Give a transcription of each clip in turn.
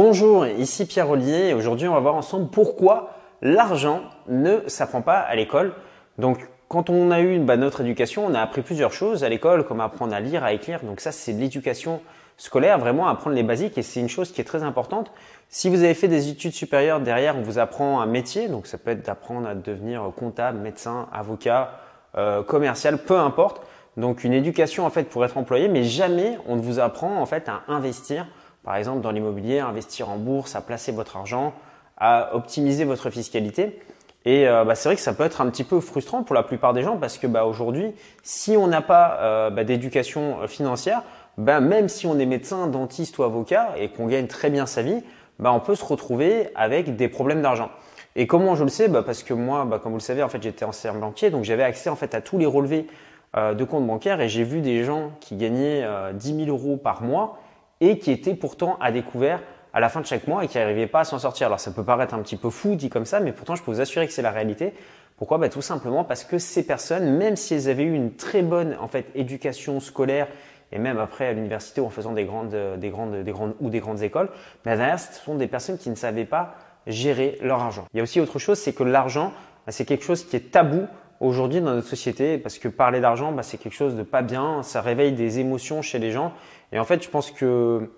Bonjour, ici Pierre Ollier et aujourd'hui on va voir ensemble pourquoi l'argent ne s'apprend pas à l'école. Donc quand on a eu bah, notre éducation, on a appris plusieurs choses à l'école comme apprendre à lire, à écrire. Donc ça c'est l'éducation scolaire, vraiment apprendre les basiques et c'est une chose qui est très importante. Si vous avez fait des études supérieures, derrière on vous apprend un métier, donc ça peut être d'apprendre à devenir comptable, médecin, avocat, euh, commercial, peu importe. Donc une éducation en fait pour être employé, mais jamais on ne vous apprend en fait à investir par exemple dans l'immobilier, investir en bourse, à placer votre argent, à optimiser votre fiscalité. Et euh, bah, c'est vrai que ça peut être un petit peu frustrant pour la plupart des gens parce que bah, aujourd'hui, si on n'a pas euh, bah, d'éducation euh, financière, même si on est médecin, dentiste ou avocat et qu'on gagne très bien sa vie, on peut se retrouver avec des problèmes d'argent. Et comment je le sais? Parce que moi, comme vous le savez, en fait, j'étais ancien banquier, donc j'avais accès en fait à tous les relevés de comptes bancaires et j'ai vu des gens qui gagnaient euh, 10 000 euros par mois et qui étaient pourtant à découvert à la fin de chaque mois et qui n'arrivaient pas à s'en sortir. Alors ça peut paraître un petit peu fou dit comme ça, mais pourtant je peux vous assurer que c'est la réalité. Pourquoi? Bah, Tout simplement parce que ces personnes, même si elles avaient eu une très bonne en fait éducation scolaire et même après à l'université ou en faisant des grandes, des grandes, des grandes ou des grandes écoles, mais derrière ce sont des personnes qui ne savaient pas gérer leur argent. Il y a aussi autre chose, c'est que l'argent, bah, c'est quelque chose qui est tabou aujourd'hui dans notre société parce que parler d'argent, bah, c'est quelque chose de pas bien, ça réveille des émotions chez les gens. Et en fait, je pense que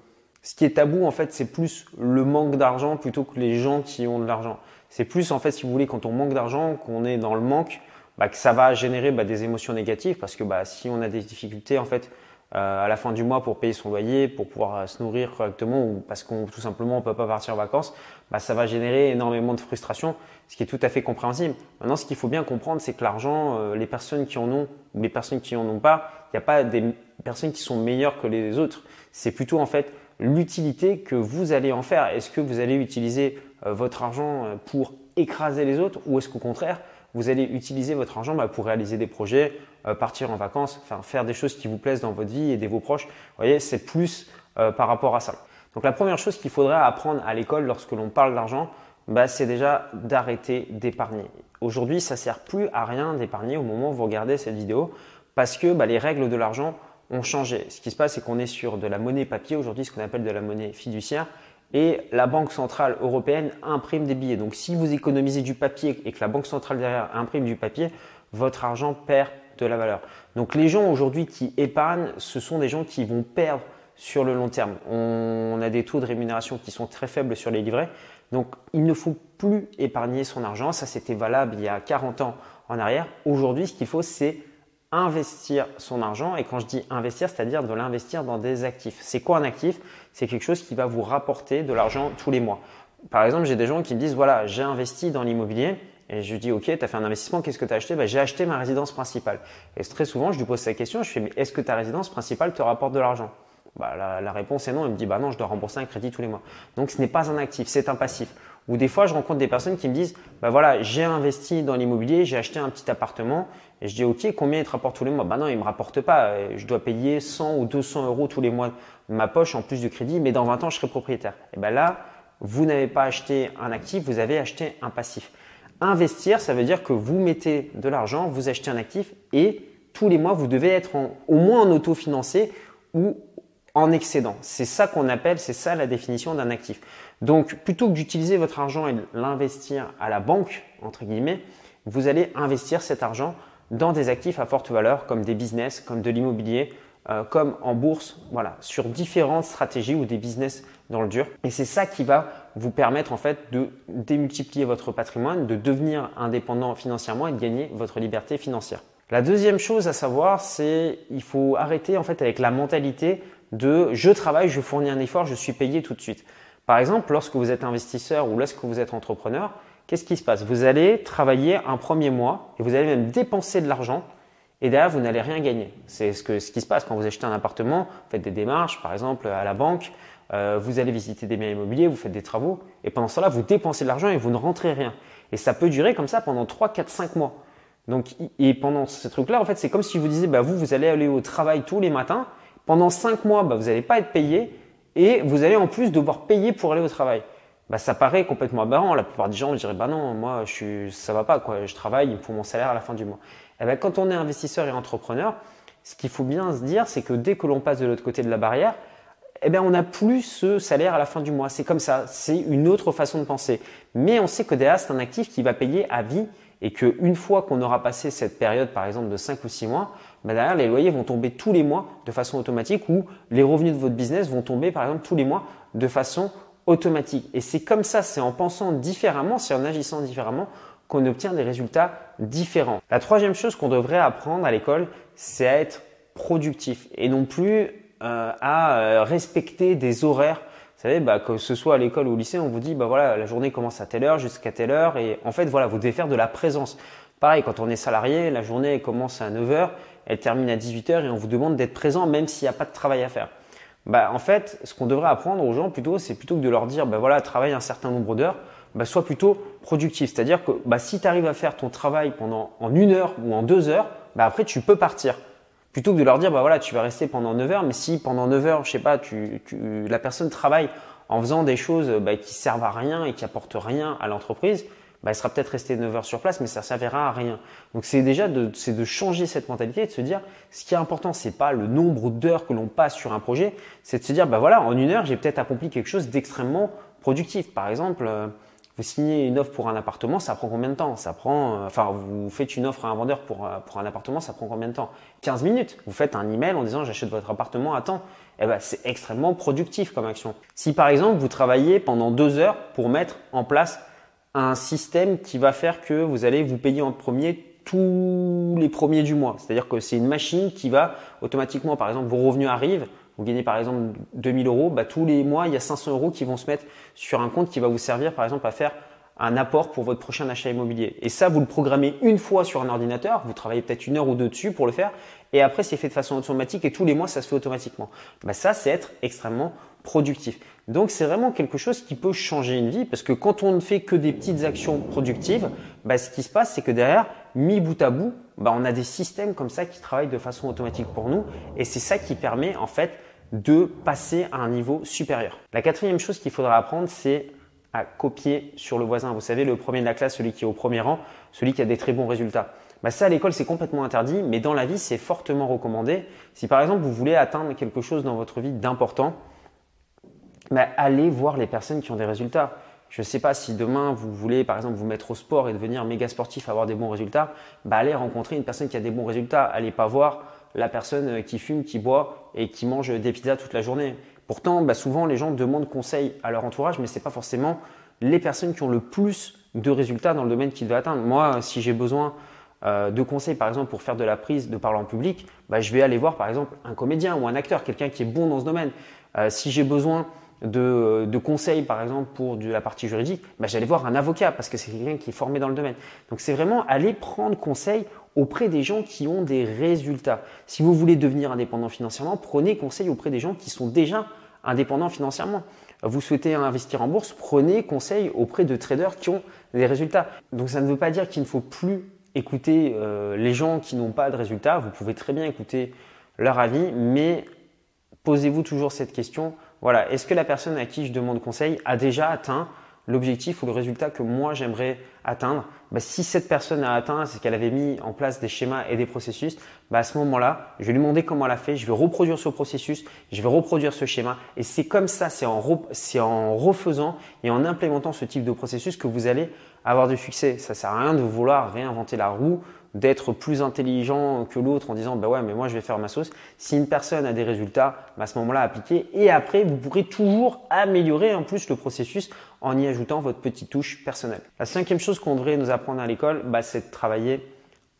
ce qui est tabou, en fait, c'est plus le manque d'argent plutôt que les gens qui ont de l'argent. C'est plus, en fait, si vous voulez, quand on manque d'argent, qu'on est dans le manque, bah, que ça va générer bah, des émotions négatives parce que si on a des difficultés, en fait, à la fin du mois pour payer son loyer, pour pouvoir euh, se nourrir correctement ou parce qu'on tout simplement on peut pas partir en vacances, bah, ça va générer énormément de frustration, ce qui est tout à fait compréhensible. Maintenant, ce qu'il faut bien comprendre, c'est que l'argent, euh, les personnes qui en ont ou les personnes qui en ont pas, il n'y a pas des personnes qui sont meilleures que les autres. C'est plutôt en fait l'utilité que vous allez en faire. Est-ce que vous allez utiliser votre argent pour écraser les autres ou est-ce qu'au contraire vous allez utiliser votre argent bah, pour réaliser des projets, euh, partir en vacances, faire des choses qui vous plaisent dans votre vie, aider vos proches. Voyez, c'est plus euh, par rapport à ça. Donc la première chose qu'il faudrait apprendre à l'école lorsque l'on parle d'argent, bah, c'est déjà d'arrêter d'épargner. Aujourd'hui, ça sert plus à rien d'épargner au moment où vous regardez cette vidéo parce que bah, les règles de l'argent ont changé. Ce qui se passe, c'est qu'on est sur de la monnaie papier aujourd'hui, ce qu'on appelle de la monnaie fiduciaire et la Banque Centrale Européenne imprime des billets. Donc si vous économisez du papier et que la Banque Centrale derrière imprime du papier, votre argent perd de la valeur. Donc les gens aujourd'hui qui épargnent, ce sont des gens qui vont perdre sur le long terme. On a des taux de rémunération qui sont très faibles sur les livrets. Donc il ne faut plus épargner son argent. Ça c'était valable il y a 40 ans en arrière. Aujourd'hui, ce qu'il faut, c'est investir son argent. Et quand je dis investir, c'est-à-dire de l'investir dans des actifs. C'est quoi un actif? C'est quelque chose qui va vous rapporter de l'argent tous les mois. Par exemple, j'ai des gens qui me disent, voilà, j'ai investi dans l'immobilier. Et je dis, OK, tu as fait un investissement, qu'est-ce que tu as acheté? Bah, J'ai acheté ma résidence principale. Et très souvent, je lui pose cette question, je fais, mais est-ce que ta résidence principale te rapporte de l'argent? Bah, la, réponse est non. Il me dit, bah non, je dois rembourser un crédit tous les mois. Donc, ce n'est pas un actif, c'est un passif. Ou des fois, je rencontre des personnes qui me disent, bah voilà, j'ai investi dans l'immobilier, j'ai acheté un petit appartement. Et je dis, OK, combien il te rapporte tous les mois? Bah non, il me rapporte pas. Je dois payer 100 ou 200 euros tous les mois de ma poche en plus du crédit, mais dans 20 ans, je serai propriétaire. Et ben là, vous n'avez pas acheté un actif, vous avez acheté un passif. Investir, ça veut dire que vous mettez de l'argent, vous achetez un actif et tous les mois, vous devez être au moins en autofinancé ou en excédent. C'est ça qu'on appelle, c'est ça la définition d'un actif. Donc, plutôt que d'utiliser votre argent et l'investir à la banque, entre guillemets, vous allez investir cet argent dans des actifs à forte valeur comme des business, comme de l'immobilier, euh, comme en bourse, voilà, sur différentes stratégies ou des business dans le dur. Et c'est ça qui va vous permettre en fait de démultiplier votre patrimoine, de devenir indépendant financièrement et de gagner votre liberté financière. La deuxième chose à savoir, c'est il faut arrêter en fait avec la mentalité de je travaille, je fournis un effort, je suis payé tout de suite. Par exemple, lorsque vous êtes investisseur ou lorsque vous êtes entrepreneur, qu'est-ce qui se passe? Vous allez travailler un premier mois et vous allez même dépenser de l'argent et derrière, vous n'allez rien gagner. C'est ce, ce qui se passe quand vous achetez un appartement, vous faites des démarches, par exemple, à la banque, euh, vous allez visiter des biens immobiliers, vous faites des travaux, et pendant cela, vous dépensez de l'argent et vous ne rentrez rien. Et ça peut durer comme ça pendant 3, 4, 5 mois. Donc, et pendant ce truc-là, en fait, c'est comme si vous disais, bah, vous, vous allez aller au travail tous les matins, pendant 5 mois, bah, vous n'allez pas être payé, et vous allez en plus devoir payer pour aller au travail. Bah, ça paraît complètement aberrant. La plupart des gens diraient, bah non, moi, je suis, ça va pas, quoi. Je travaille, il me faut mon salaire à la fin du mois. Eh ben, quand on est investisseur et entrepreneur, ce qu'il faut bien se dire, c'est que dès que l'on passe de l'autre côté de la barrière, eh bien, on n'a plus ce salaire à la fin du mois. C'est comme ça. C'est une autre façon de penser. Mais on sait que derrière, c'est un actif qui va payer à vie et qu'une fois qu'on aura passé cette période, par exemple, de 5 ou 6 mois, bah derrière, les loyers vont tomber tous les mois de façon automatique ou les revenus de votre business vont tomber, par exemple, tous les mois de façon automatique. Et c'est comme ça, c'est en pensant différemment, c'est en agissant différemment qu'on obtient des résultats La troisième chose qu'on devrait apprendre à l'école, c'est à être productif et non plus euh, à euh, respecter des horaires. Vous savez, bah, que ce soit à l'école ou au lycée, on vous dit, bah voilà, la journée commence à telle heure jusqu'à telle heure, et en fait, voilà, vous devez faire de la présence. Pareil, quand on est salarié, la journée commence à 9 heures, elle termine à 18 heures, et on vous demande d'être présent même s'il n'y a pas de travail à faire. Bah, en fait, ce qu'on devrait apprendre aux gens plutôt, c'est plutôt que de leur dire, bah voilà, travaille un certain nombre d'heures, bah, sois plutôt productif. C'est-à-dire que bah, si tu arrives à faire ton travail pendant en une heure ou en deux heures, bah, après tu peux partir. Plutôt que de leur dire, bah voilà, tu vas rester pendant 9 heures, mais si pendant 9 heures, je sais pas, la personne travaille en faisant des choses bah, qui servent à rien et qui apportent rien à l'entreprise, elle sera peut-être restée 9 heures sur place, mais ça servira à rien. Donc c'est déjà de, de changer cette mentalité, de se dire, ce qui est important, c'est pas le nombre d'heures que l'on passe sur un projet, c'est de se dire, voilà, en une heure, j'ai peut-être accompli quelque chose d'extrêmement productif. Par exemple, euh, vous signez une offre pour un appartement, ça prend combien de temps? Ça prend, euh, enfin, vous faites une offre à un vendeur pour, euh, pour un appartement, ça prend combien de temps? 15 minutes. Vous faites un email en disant j'achète votre appartement à temps. Eh ben, c'est extrêmement productif comme action. Si par exemple vous travaillez pendant deux heures pour mettre en place un système qui va faire que vous allez vous payer en premier tous les premiers du mois. C'est-à-dire que c'est une machine qui va automatiquement, par exemple, vos revenus arrivent, vous gagnez par exemple 2000 euros, bah, tous les mois, il y a 500 euros qui vont se mettre sur un compte qui va vous servir par exemple à faire un apport pour votre prochain achat immobilier. Et ça, vous le programmez une fois sur un ordinateur, vous travaillez peut-être une heure ou deux dessus pour le faire, et après c'est fait de façon automatique et tous les mois ça se fait automatiquement. Bah, ça, c'est être extrêmement productif. Donc c'est vraiment quelque chose qui peut changer une vie parce que quand on ne fait que des petites actions productives, bah, ce qui se passe, c'est que derrière, mis bout à bout, bah, on a des systèmes comme ça qui travaillent de façon automatique pour nous et c'est ça qui permet en fait de passer à un niveau supérieur. La quatrième chose qu'il faudra apprendre, c'est à copier sur le voisin. Vous savez, le premier de la classe, celui qui est au premier rang, celui qui a des très bons résultats. Bah ça, à l'école, c'est complètement interdit, mais dans la vie, c'est fortement recommandé. Si par exemple, vous voulez atteindre quelque chose dans votre vie d'important, bah, allez voir les personnes qui ont des résultats. Je ne sais pas si demain vous voulez par exemple vous mettre au sport et devenir méga sportif, avoir des bons résultats, bah allez rencontrer une personne qui a des bons résultats. Allez pas voir la personne qui fume, qui boit et qui mange des pizzas toute la journée. Pourtant, bah, souvent les gens demandent conseil à leur entourage, mais ce n'est pas forcément les personnes qui ont le plus de résultats dans le domaine qu'ils veulent atteindre. Moi, si j'ai besoin euh, de conseils, par exemple, pour faire de la prise de parole en public, bah, je vais aller voir, par exemple, un comédien ou un acteur, quelqu'un qui est bon dans ce domaine. Euh, si j'ai besoin de, conseils, par exemple, pour la partie juridique, bah, j'allais voir un avocat parce que c'est quelqu'un qui est formé dans le domaine. Donc, c'est vraiment aller prendre conseil auprès des gens qui ont des résultats. Si vous voulez devenir indépendant financièrement, prenez conseil auprès des gens qui sont déjà indépendants financièrement. Vous souhaitez investir en bourse, prenez conseil auprès de traders qui ont des résultats. Donc ça ne veut pas dire qu'il ne faut plus écouter euh, les gens qui n'ont pas de résultats. Vous pouvez très bien écouter leur avis, mais posez-vous toujours cette question. Voilà, est-ce que la personne à qui je demande conseil a déjà atteint l'objectif ou le résultat que moi j'aimerais atteindre, bah, si cette personne a atteint, c'est qu'elle avait mis en place des schémas et des processus, bah, à ce moment-là, je vais lui demander comment elle a fait, je vais reproduire ce processus, je vais reproduire ce schéma. Et c'est comme ça, c'est en, refaisant et en implémentant ce type de processus que vous allez avoir du succès. Ça sert à rien de vouloir réinventer la roue d'être plus intelligent que l'autre en disant bah ouais mais moi je vais faire ma sauce. Si une personne a des résultats, bah, à ce moment-là appliquer et après vous pourrez toujours améliorer en plus le processus en y ajoutant votre petite touche personnelle. La cinquième chose qu'on devrait nous apprendre à l'école, bah, c'est de travailler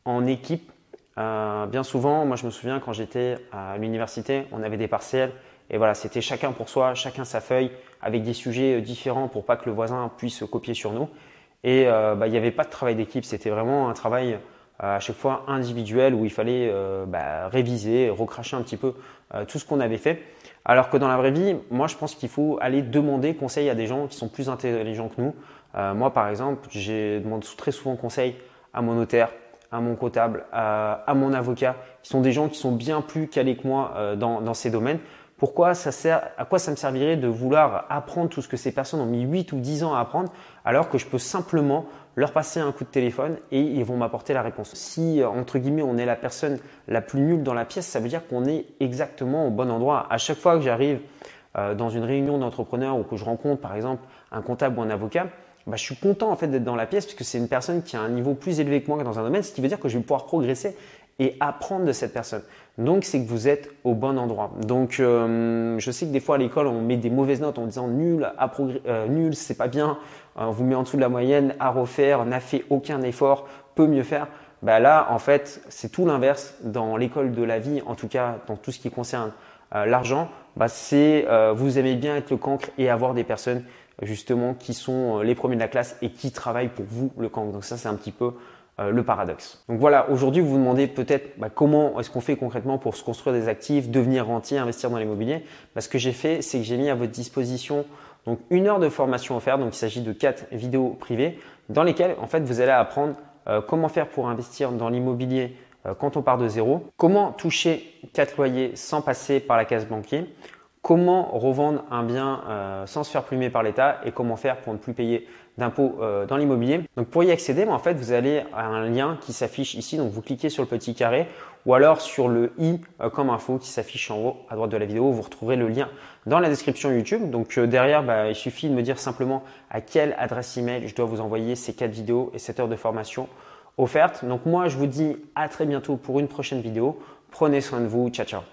en équipe. Euh, bien souvent, moi je me souviens quand j'étais à l'université, on avait des partiels et voilà, c'était chacun pour soi, chacun sa feuille avec des sujets euh, différents pour pas que le voisin puisse copier sur nous. Et euh, bah, il n'y avait pas de travail d'équipe, c'était vraiment un travail à chaque fois individuel où il fallait bah, réviser, recracher un petit peu tout ce qu'on avait fait. Alors que dans la vraie vie, moi je pense qu'il faut aller demander conseil à des gens qui sont plus intelligents que nous. Euh, moi par exemple, je demande très souvent conseil à mon notaire, à mon comptable, à, mon avocat, qui sont des gens qui sont bien plus calés que moi dans, dans ces domaines. Pourquoi ça sert, à quoi ça me servirait de vouloir apprendre tout ce que ces personnes ont mis 8 ou 10 ans à apprendre alors que je peux simplement leur passer un coup de téléphone et ils vont m'apporter la réponse. Si, entre guillemets, on est la personne la plus nulle dans la pièce, ça veut dire qu'on est exactement au bon endroit. À chaque fois que j'arrive euh, dans une réunion d'entrepreneurs ou que je rencontre par exemple un comptable ou un avocat, bah, je suis content en fait d'être dans la pièce puisque c'est une personne qui a un niveau plus élevé que moi dans un domaine, ce qui veut dire que je vais pouvoir progresser et apprendre de cette personne. Donc c'est que vous êtes au bon endroit. Donc euh, je sais que des fois à l'école on met des mauvaises notes en disant nul, euh, nul, c'est pas bien, euh, on vous met en dessous de la moyenne, à refaire, n'a fait aucun effort, peut mieux faire. Bah là en fait c'est tout l'inverse dans l'école de la vie, en tout cas dans tout ce qui concerne l'argent. Bah, c'est vous aimez bien être le cancre et avoir des personnes justement qui sont les premiers de la classe et qui travaillent pour vous le cancre. Donc ça c'est un petit peu euh, le paradoxe. Donc voilà, aujourd'hui vous vous demandez peut-être bah, comment est-ce qu'on fait concrètement pour se construire des actifs, devenir rentier, investir dans l'immobilier. Bah, ce que j'ai fait, c'est que j'ai mis à votre disposition une heure de formation offerte. Donc il s'agit de quatre vidéos privées dans lesquelles en fait vous allez apprendre euh, comment faire pour investir dans l'immobilier euh, quand on part de zéro, comment toucher quatre loyers sans passer par la case banquier, comment revendre un bien sans se faire plumer par l'État et comment faire pour ne plus payer d'impôts euh, dans l'immobilier. Donc pour y accéder, en fait, vous allez à un lien qui s'affiche ici. Donc vous cliquez sur le petit carré ou alors sur le i euh, comme info qui s'affiche en haut à droite de la vidéo. Vous retrouverez le lien dans la description YouTube. Donc euh, derrière, bah, il suffit de me dire simplement à quelle adresse email je dois vous envoyer ces quatre vidéos et cette heure de formation offerte. Donc moi, je vous dis à très bientôt pour une prochaine vidéo. Prenez soin de vous. Ciao, ciao.